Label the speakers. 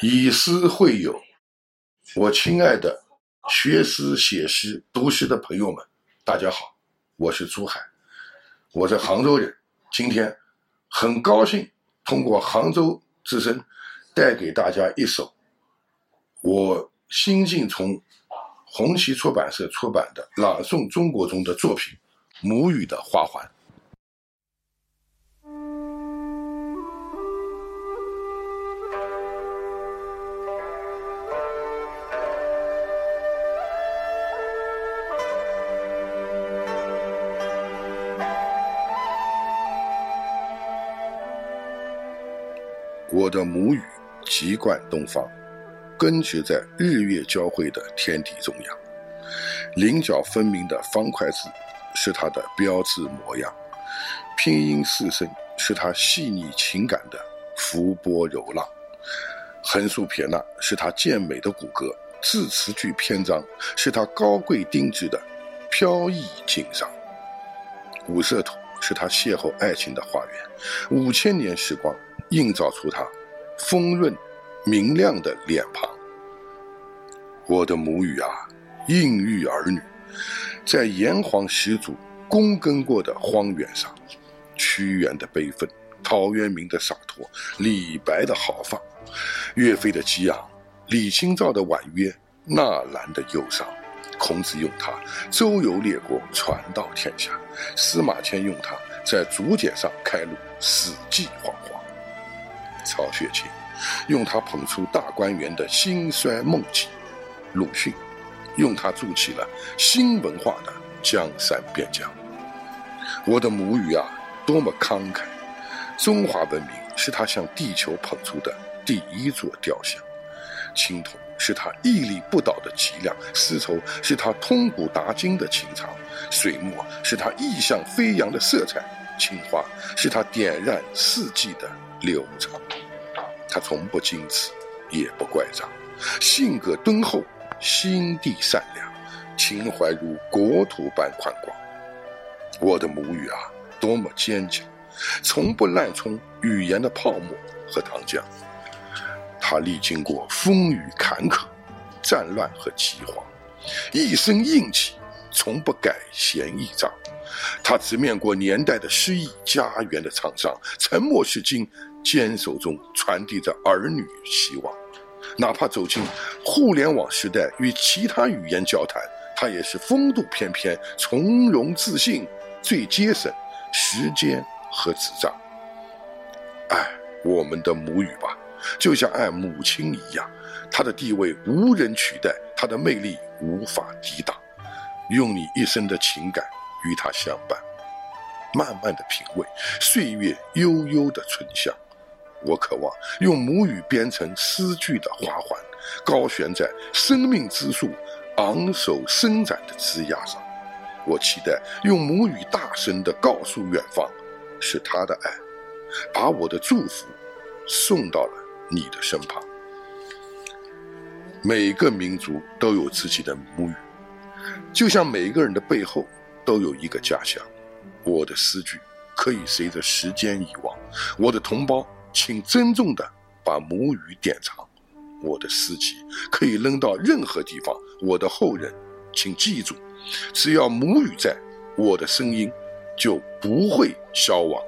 Speaker 1: 以诗会友，我亲爱的学诗、写诗、读诗的朋友们，大家好，我是朱海，我是杭州人。今天很高兴通过杭州之声带给大家一首我新近从红旗出版社出版的《朗诵中国》中的作品《母语的花环》。我的母语籍贯东方，根植在日月交汇的天地中央。棱角分明的方块字是它的标志模样，拼音四声是它细腻情感的浮波柔浪，横竖撇捺是它健美的骨骼，字词句篇章是它高贵定制的飘逸锦裳。五色土是它邂逅爱情的花园，五千年时光。映照出他丰润明亮的脸庞。我的母语啊，孕育儿女，在炎黄始祖躬耕过的荒原上，屈原的悲愤，陶渊明的洒脱，李白的豪放，岳飞的激昂，李清照的婉约，纳兰的忧伤。孔子用它周游列国，传道天下；司马迁用它在竹简上开路，史记煌煌。曹雪芹用它捧出大观园的兴衰梦境，鲁迅用它筑起了新文化的江山边疆。我的母语啊，多么慷慨！中华文明是他向地球捧出的第一座雕像，青铜是他屹立不倒的脊梁，丝绸是他通古达今的情长，水墨是他异象飞扬的色彩，青花是他点燃四季的。流畅，他从不矜持，也不怪张，性格敦厚，心地善良，情怀如国土般宽广。我的母语啊，多么坚强，从不滥充语言的泡沫和糖浆。他历经过风雨坎坷、战乱和饥荒，一身硬气，从不改弦易张。他直面过年代的失意、家园的沧桑，沉默是金。坚守中传递着儿女希望，哪怕走进互联网时代与其他语言交谈，他也是风度翩翩、从容自信，最节省时间和纸张。爱我们的母语吧，就像爱母亲一样，她的地位无人取代，她的魅力无法抵挡。用你一生的情感与她相伴，慢慢的品味岁月悠悠的醇香。我渴望用母语编成诗句的花环，高悬在生命之树昂首伸展的枝桠上。我期待用母语大声地告诉远方，是他的爱，把我的祝福送到了你的身旁。每个民族都有自己的母语，就像每一个人的背后都有一个家乡。我的诗句可以随着时间遗忘，我的同胞。请珍重的把母语典藏，我的诗集可以扔到任何地方。我的后人，请记住，只要母语在，我的声音就不会消亡。